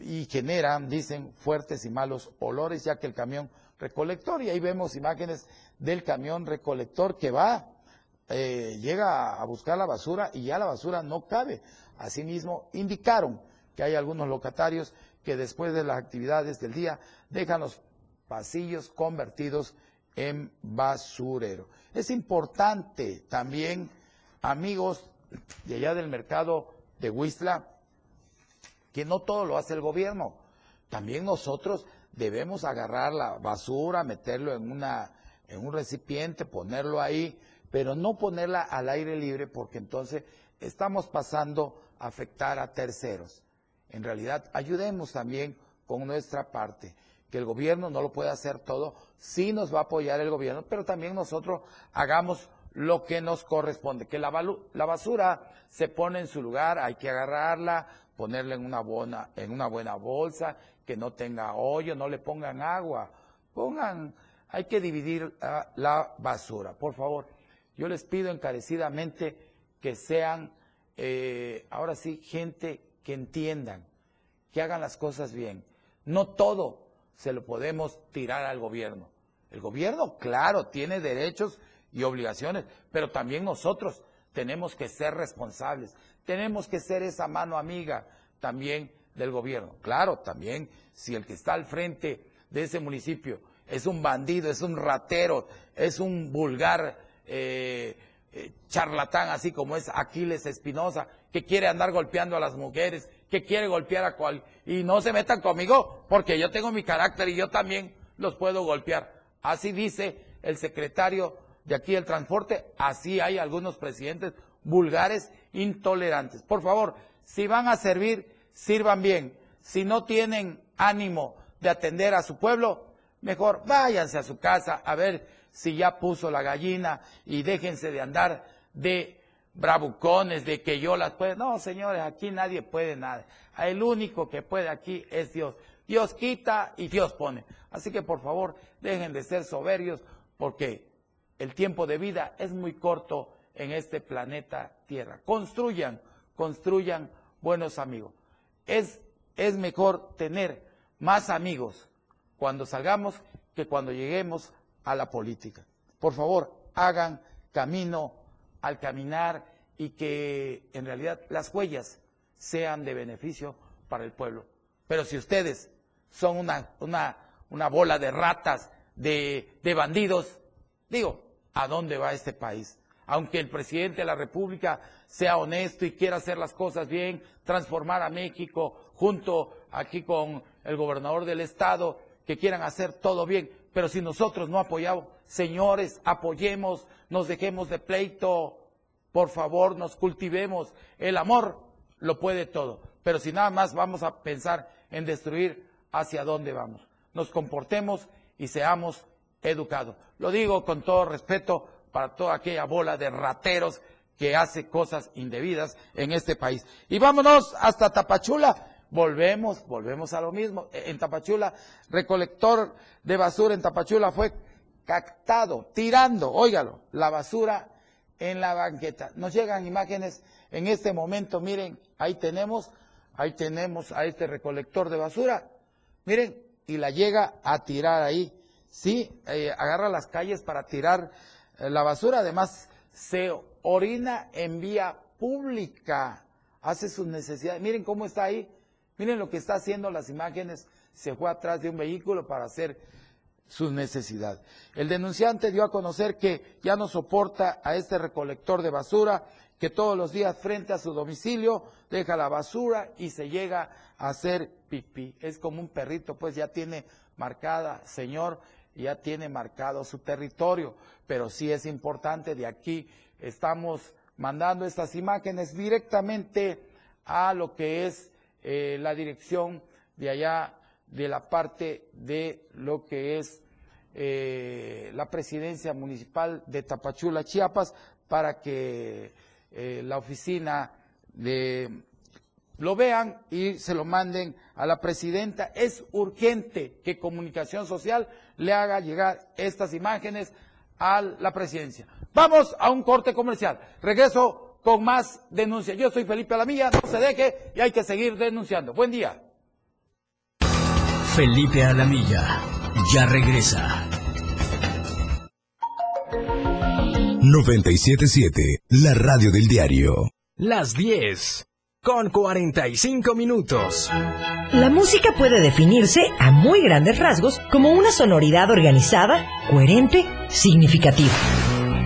y generan, dicen, fuertes y malos olores, ya que el camión recolector, y ahí vemos imágenes del camión recolector que va, eh, llega a buscar la basura y ya la basura no cabe. Asimismo, indicaron que hay algunos locatarios que después de las actividades del día dejan los pasillos convertidos en basurero. Es importante también, amigos de allá del mercado de Huistla, que no todo lo hace el gobierno. También nosotros debemos agarrar la basura, meterlo en, una, en un recipiente, ponerlo ahí, pero no ponerla al aire libre porque entonces estamos pasando a afectar a terceros. En realidad, ayudemos también con nuestra parte que el gobierno no lo puede hacer todo, sí nos va a apoyar el gobierno, pero también nosotros hagamos lo que nos corresponde, que la, la basura se pone en su lugar, hay que agarrarla, ponerla en una, buena, en una buena bolsa, que no tenga hoyo, no le pongan agua, pongan, hay que dividir ah, la basura, por favor. Yo les pido encarecidamente que sean, eh, ahora sí, gente que entiendan, que hagan las cosas bien. No todo se lo podemos tirar al gobierno. El gobierno, claro, tiene derechos y obligaciones, pero también nosotros tenemos que ser responsables, tenemos que ser esa mano amiga también del gobierno. Claro, también si el que está al frente de ese municipio es un bandido, es un ratero, es un vulgar eh, eh, charlatán, así como es Aquiles Espinosa, que quiere andar golpeando a las mujeres, que quiere golpear a cual y no se metan conmigo porque yo tengo mi carácter y yo también los puedo golpear. Así dice el secretario de aquí del transporte, así hay algunos presidentes vulgares, intolerantes. Por favor, si van a servir, sirvan bien. Si no tienen ánimo de atender a su pueblo, mejor váyanse a su casa a ver si ya puso la gallina y déjense de andar de bravucones de que yo las puedo. No, señores, aquí nadie puede nada. El único que puede aquí es Dios. Dios quita y Dios pone. Así que por favor, dejen de ser soberbios porque el tiempo de vida es muy corto en este planeta Tierra. Construyan, construyan buenos amigos. Es, es mejor tener más amigos cuando salgamos que cuando lleguemos a la política. Por favor, hagan camino al caminar y que en realidad las huellas sean de beneficio para el pueblo. Pero si ustedes son una, una, una bola de ratas, de, de bandidos, digo, ¿a dónde va este país? Aunque el presidente de la República sea honesto y quiera hacer las cosas bien, transformar a México junto aquí con el gobernador del estado, que quieran hacer todo bien, pero si nosotros no apoyamos, señores, apoyemos, nos dejemos de pleito, por favor, nos cultivemos. El amor lo puede todo, pero si nada más vamos a pensar en destruir, ¿hacia dónde vamos? Nos comportemos y seamos educados. Lo digo con todo respeto para toda aquella bola de rateros que hace cosas indebidas en este país. Y vámonos hasta Tapachula. Volvemos, volvemos a lo mismo. En Tapachula, recolector de basura en Tapachula fue captado, tirando, óigalo, la basura en la banqueta. Nos llegan imágenes en este momento, miren, ahí tenemos, ahí tenemos a este recolector de basura, miren, y la llega a tirar ahí, sí, eh, agarra las calles para tirar eh, la basura, además se orina en vía pública, hace sus necesidades, miren cómo está ahí, miren lo que está haciendo las imágenes, se fue atrás de un vehículo para hacer sus necesidades. El denunciante dio a conocer que ya no soporta a este recolector de basura que todos los días frente a su domicilio deja la basura y se llega a hacer pipí. Es como un perrito, pues ya tiene marcada, señor, ya tiene marcado su territorio, pero sí es importante, de aquí estamos mandando estas imágenes directamente a lo que es eh, la dirección de allá de la parte de lo que es eh, la presidencia municipal de Tapachula, Chiapas, para que eh, la oficina lo vean y se lo manden a la presidenta. Es urgente que Comunicación Social le haga llegar estas imágenes a la presidencia. Vamos a un corte comercial. Regreso con más denuncias. Yo soy Felipe Alamilla, no se deje y hay que seguir denunciando. Buen día. Felipe Alamilla ya regresa. 977, la radio del diario. Las 10 con 45 minutos. La música puede definirse a muy grandes rasgos como una sonoridad organizada, coherente, significativa.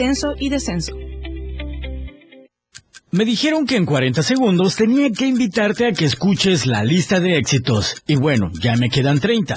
ascenso y descenso. Me dijeron que en 40 segundos tenía que invitarte a que escuches la lista de éxitos. Y bueno, ya me quedan 30.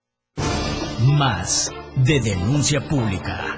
Más de denuncia pública.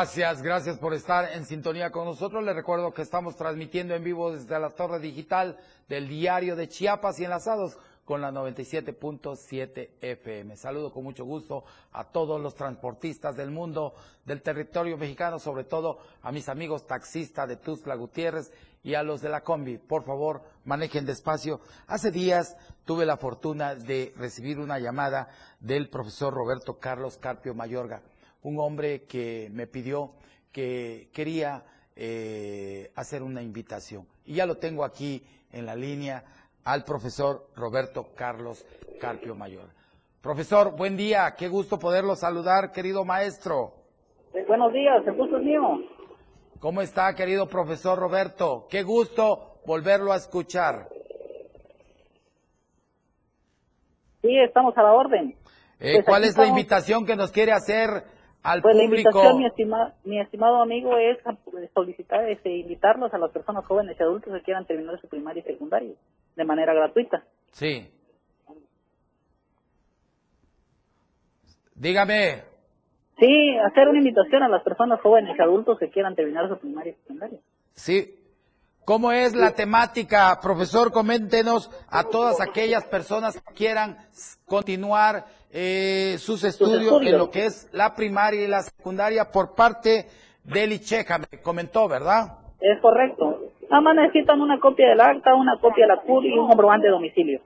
Gracias, gracias por estar en sintonía con nosotros. Les recuerdo que estamos transmitiendo en vivo desde la torre digital del diario de Chiapas y enlazados con la 97.7 FM. Saludo con mucho gusto a todos los transportistas del mundo, del territorio mexicano, sobre todo a mis amigos taxistas de Tuxtla Gutiérrez y a los de la combi. Por favor, manejen despacio. Hace días tuve la fortuna de recibir una llamada del profesor Roberto Carlos Carpio Mayorga un hombre que me pidió que quería eh, hacer una invitación. Y ya lo tengo aquí en la línea al profesor Roberto Carlos Carpio Mayor. Profesor, buen día, qué gusto poderlo saludar, querido maestro. buenos días, el gusto es mío. ¿Cómo está, querido profesor Roberto? Qué gusto volverlo a escuchar. Sí, estamos a la orden. Eh, ¿Cuál es la invitación que nos quiere hacer al Pues la invitación, mi, estima- mi estimado amigo, es solicitar, este, invitarlos a las personas jóvenes y adultos que quieran terminar su primaria y secundaria de manera gratuita. Sí. Dígame, Sí, hacer una invitación a las personas jóvenes y adultos que quieran terminar su primaria y secundaria. sí. ¿Cómo es la temática, profesor? Coméntenos a todas aquellas personas que quieran continuar eh, sus estudios, en lo que es la primaria y la secundaria por parte del ICHECA, me comentó, ¿verdad? Es correcto. Nada más necesitan una copia del acta, una copia de la CUR y un comprobante de domicilio.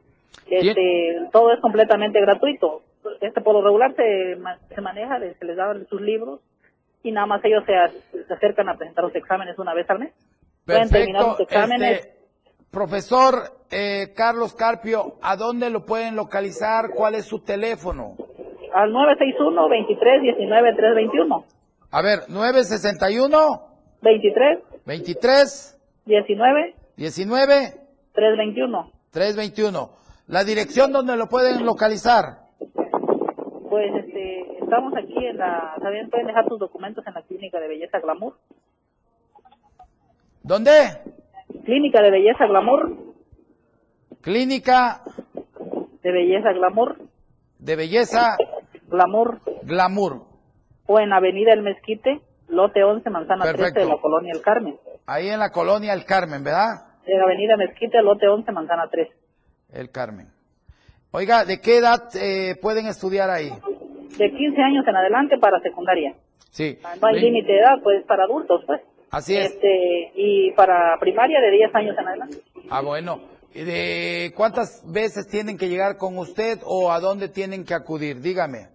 Este, todo es completamente gratuito. Este, por lo regular se, se maneja, se les dan sus libros y nada más ellos se, se acercan a presentar los exámenes una vez al mes. Exámenes. Este, profesor eh, Carlos Carpio, ¿a dónde lo pueden localizar? ¿Cuál es su teléfono? Al 961 23 19 321 A ver, 961 23 23 19 19 321 321. La dirección donde lo pueden localizar. Pues este, estamos aquí en la, también pueden dejar sus documentos en la clínica de belleza Glamour. ¿Dónde? Clínica de belleza Glamour, Clínica de belleza Glamour, de Belleza Glamour, Glamour. o en Avenida El Mezquite, lote 11, manzana 13 de Perfecto. la colonia El Carmen. Ahí en la colonia El Carmen, ¿verdad? En Avenida Mezquite, lote 11, manzana 13. El Carmen. Oiga, ¿de qué edad eh, pueden estudiar ahí? De 15 años en adelante para secundaria. Sí. No hay límite de edad, pues para adultos, pues. Así es. Este, y para primaria de 10 años en adelante. Ah, bueno. ¿Y de cuántas veces tienen que llegar con usted o a dónde tienen que acudir? Dígame.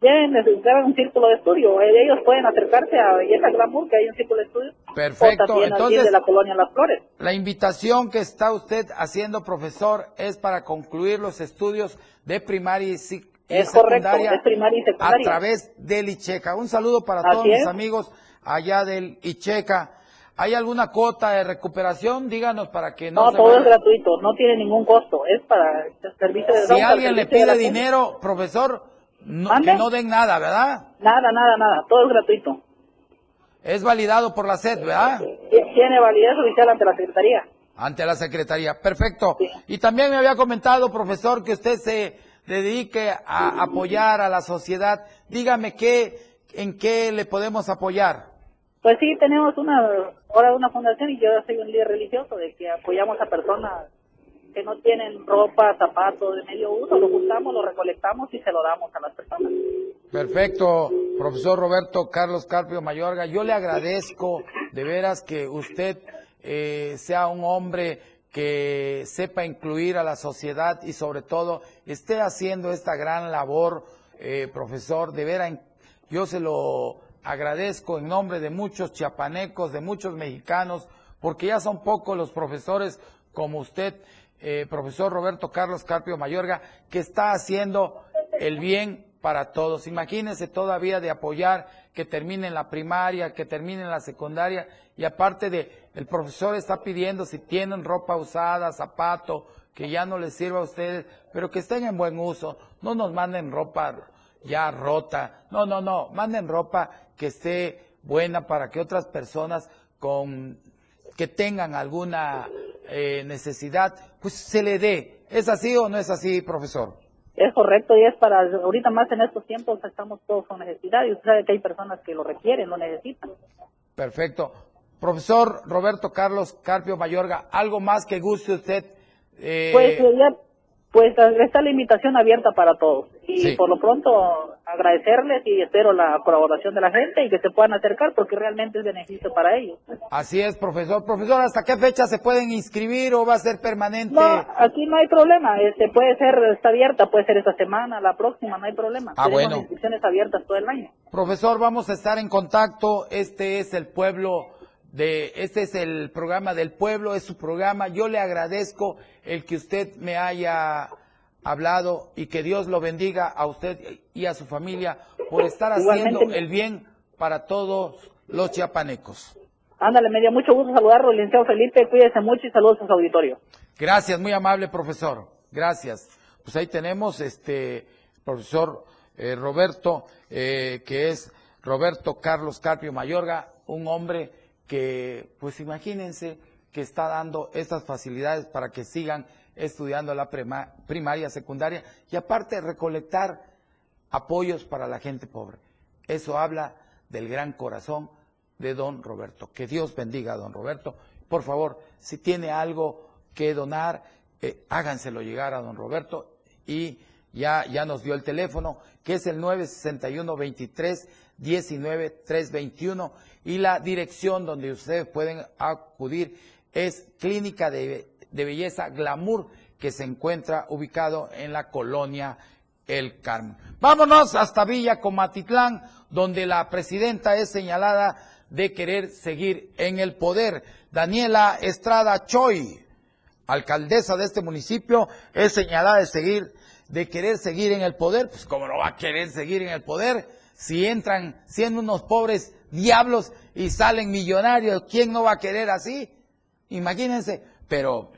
Deben necesitar un círculo de estudio. Eh, Ellos pueden acercarse a Belleza Glamour, que hay un círculo de estudio. O Perfecto. también Entonces, de la colonia Las Flores. la invitación que está usted haciendo, profesor, es para concluir los estudios de primaria y, Es correcto, secundaria es primaria y a secundaria. través del ICHECA. Un saludo para Así todos mis es. amigos allá del ICHECA. ¿Hay alguna cuota de recuperación? Díganos para que no, No, se todo vaya- es gratuito, no tiene ningún costo. Es para el servicio de Si alguien le pide dinero, profesor, no- que no den nada, ¿verdad? Nada, nada, nada. Todo es gratuito. Es validado por la SED, ¿verdad? Tiene validez oficial ante la Secretaría. Ante la Secretaría. Perfecto. Y también me había comentado, profesor, que usted se dedique a apoyar a la sociedad. Dígame qué, en qué le podemos apoyar. Pues sí, tenemos una, ahora una fundación y yo soy un líder religioso de que apoyamos a personas que no tienen ropa, zapatos de medio uso, lo juntamos, lo recolectamos y se lo damos a las personas. Perfecto, profesor Roberto Carlos Carpio Mayorga. Yo le agradezco de veras que usted eh, sea un hombre que sepa incluir a la sociedad y sobre todo esté haciendo esta gran labor, eh, profesor. De veras, yo se lo agradezco en nombre de muchos chiapanecos, de muchos mexicanos, porque ya son pocos los profesores como usted, eh, profesor Roberto Carlos Carpio Mayorga, que está haciendo el bien para todos. Imagínense todavía de apoyar que terminen la primaria, que terminen la secundaria y aparte de el profesor está pidiendo si tienen ropa usada, zapato, que ya no les sirva a ustedes, pero que estén en buen uso. No nos manden ropa ya rota. No, no, no, manden ropa que esté buena para que otras personas con que tengan alguna eh, necesidad, pues se le dé. ¿Es así o no es así, profesor? Es correcto y es para, ahorita más en estos tiempos estamos todos con necesidad y usted sabe que hay personas que lo requieren, lo necesitan. Perfecto. Profesor Roberto Carlos Carpio Mayorga, ¿algo más que guste usted? eh, Pues ya, pues está la invitación abierta para todos y Sí. por lo pronto agradecerles y espero la colaboración de la gente y que se puedan acercar porque realmente es beneficio para ellos. Así es, profesor. Profesor, ¿hasta qué fecha se pueden inscribir o va a ser permanente? No, aquí no hay problema, este puede ser, está abierta, puede ser esta semana, la próxima, no hay problema. Ah, Tenemos bueno. inscripciones abiertas todo el año. Profesor, vamos a estar en contacto. Este es el pueblo de, este es el programa del pueblo, es su programa. Yo le agradezco el que usted me haya hablado y que Dios lo bendiga a usted y a su familia por estar haciendo Igualmente. el bien para todos los chiapanecos. Ándale, me dio mucho gusto saludarlo, licenciado Felipe, cuídese mucho y saludos a su auditorio. Gracias, muy amable profesor. Gracias. Pues ahí tenemos este profesor eh, Roberto, eh, que es Roberto Carlos Carpio Mayorga, un hombre que, pues imagínense, que está dando estas facilidades para que sigan estudiando la primaria, secundaria y aparte recolectar apoyos para la gente pobre. Eso habla del gran corazón de don Roberto. Que Dios bendiga a don Roberto. Por favor, si tiene algo que donar, eh, háganselo llegar a don Roberto y ya, ya nos dio el teléfono, que es el 961 23 19 321 y la dirección donde ustedes pueden acudir es Clínica de, de Belleza Glamour, que se encuentra ubicado en la colonia El Carmen. Vámonos hasta Villa Comatitlán, donde la presidenta es señalada de querer seguir en el poder. Daniela Estrada Choi, alcaldesa de este municipio, es señalada de seguir, de querer seguir en el poder. Pues cómo no va a querer seguir en el poder si entran siendo unos pobres diablos y salen millonarios. ¿Quién no va a querer así? Imagínense, pero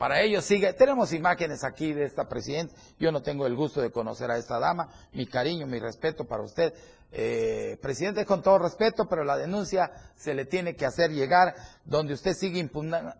para ellos sigue. Tenemos imágenes aquí de esta presidenta. Yo no tengo el gusto de conocer a esta dama. Mi cariño, mi respeto para usted. Eh, presidente, con todo respeto, pero la denuncia se le tiene que hacer llegar donde usted sigue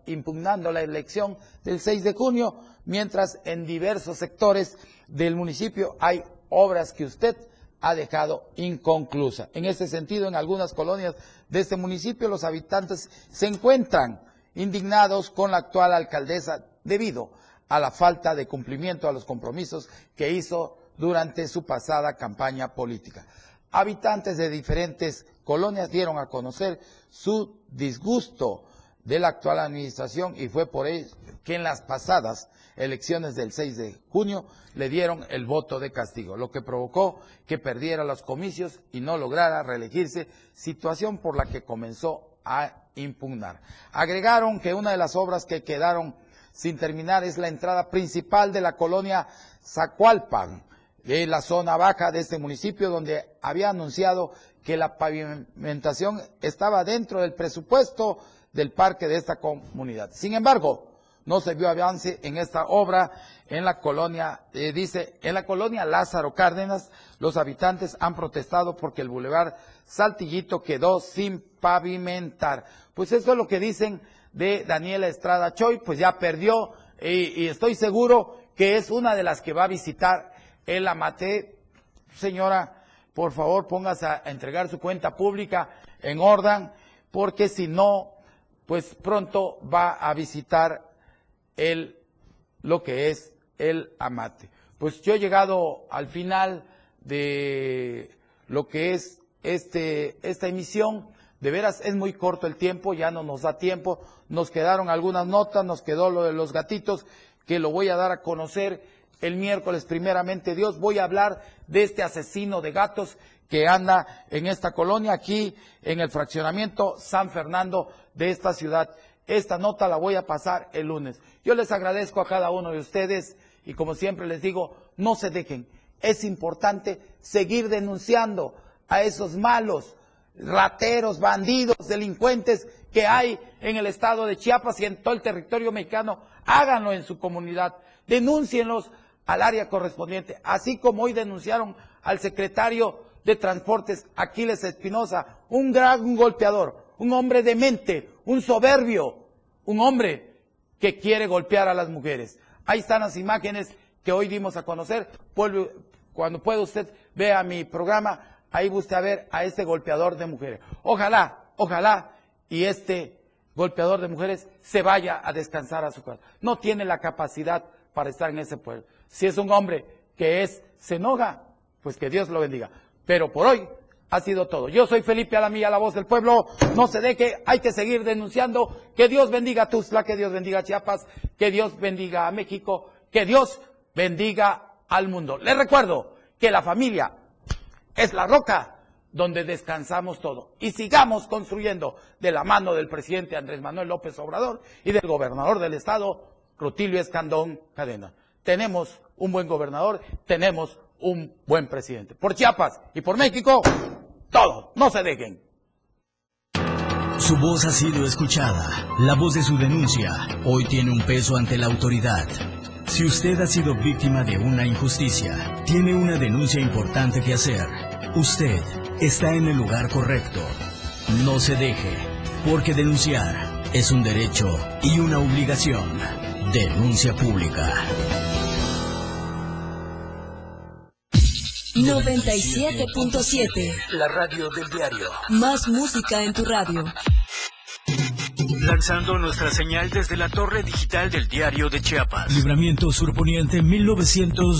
impugnando la elección del 6 de junio, mientras en diversos sectores del municipio hay obras que usted ha dejado inconclusa. En este sentido, en algunas colonias de este municipio, los habitantes se encuentran indignados con la actual alcaldesa debido a la falta de cumplimiento a los compromisos que hizo durante su pasada campaña política. Habitantes de diferentes colonias dieron a conocer su disgusto de la actual administración y fue por ello que en las pasadas elecciones del 6 de junio le dieron el voto de castigo, lo que provocó que perdiera los comicios y no lograra reelegirse, situación por la que comenzó a impugnar. Agregaron que una de las obras que quedaron sin terminar es la entrada principal de la colonia Zacualpan, de la zona baja de este municipio, donde había anunciado que la pavimentación estaba dentro del presupuesto del parque de esta comunidad. Sin embargo, no se vio avance en esta obra en la colonia, eh, dice, en la colonia Lázaro Cárdenas, los habitantes han protestado porque el bulevar Saltillito quedó sin pavimentar. Pues eso es lo que dicen de Daniela Estrada Choi, pues ya perdió y, estoy seguro que es una de las que va a visitar el Amate. Señora, por favor póngase a entregar su cuenta pública en orden, porque si no, pues pronto va a visitar el, lo que es el Amate. Pues yo he llegado al final de lo que es este, esta emisión. De veras es muy corto el tiempo, ya no nos da tiempo. Nos quedaron algunas notas, nos quedó lo de los gatitos, que lo voy a dar a conocer el miércoles, primeramente Dios. Voy a hablar de este asesino de gatos que anda en esta colonia, aquí en el fraccionamiento San Fernando de esta ciudad. Esta nota la voy a pasar el lunes. Yo les agradezco a cada uno de ustedes y como siempre les digo, no se dejen. Es importante seguir denunciando a esos malos, rateros, bandidos, delincuentes que hay en el estado de Chiapas y en todo el territorio mexicano. Háganlo en su comunidad. Denúncienlos al área correspondiente. Así como hoy denunciaron al secretario de Transportes, Aquiles Espinosa, un gran golpeador, un hombre demente, un soberbio, un hombre que quiere golpear a las mujeres. Ahí están las imágenes que hoy dimos a conocer. Cuando pueda usted vea mi programa, ahí busque a ver a este golpeador de mujeres. Ojalá, ojalá, y este golpeador de mujeres se vaya a descansar a su casa. No tiene la capacidad para estar en ese pueblo. Si es un hombre que es, se enoja, pues que Dios lo bendiga. Pero por hoy ha sido todo. Yo soy Felipe Alamilla, la voz del pueblo. No se deje, hay que seguir denunciando. Que Dios bendiga a Tuzla, que Dios bendiga a Chiapas, que Dios bendiga a México, que Dios bendiga al mundo. Les recuerdo que la familia es la roca donde descansamos todo. Y sigamos construyendo de la mano del presidente Andrés Manuel López Obrador y del gobernador del estado, Rutilio Escandón Cadena. Tenemos un buen gobernador, tenemos un buen presidente. Por Chiapas y por México, todo, no se dejen. Su voz ha sido escuchada. La voz de su denuncia hoy tiene un peso ante la autoridad. Si usted ha sido víctima de una injusticia, tiene una denuncia importante que hacer. Usted está en el lugar correcto. No se deje, porque denunciar es un derecho y una obligación. Denuncia pública. 97.7. La radio del diario. Más música en tu radio. Lanzando nuestra señal desde la torre digital del diario de Chiapas. Libramiento Surponiente 1900.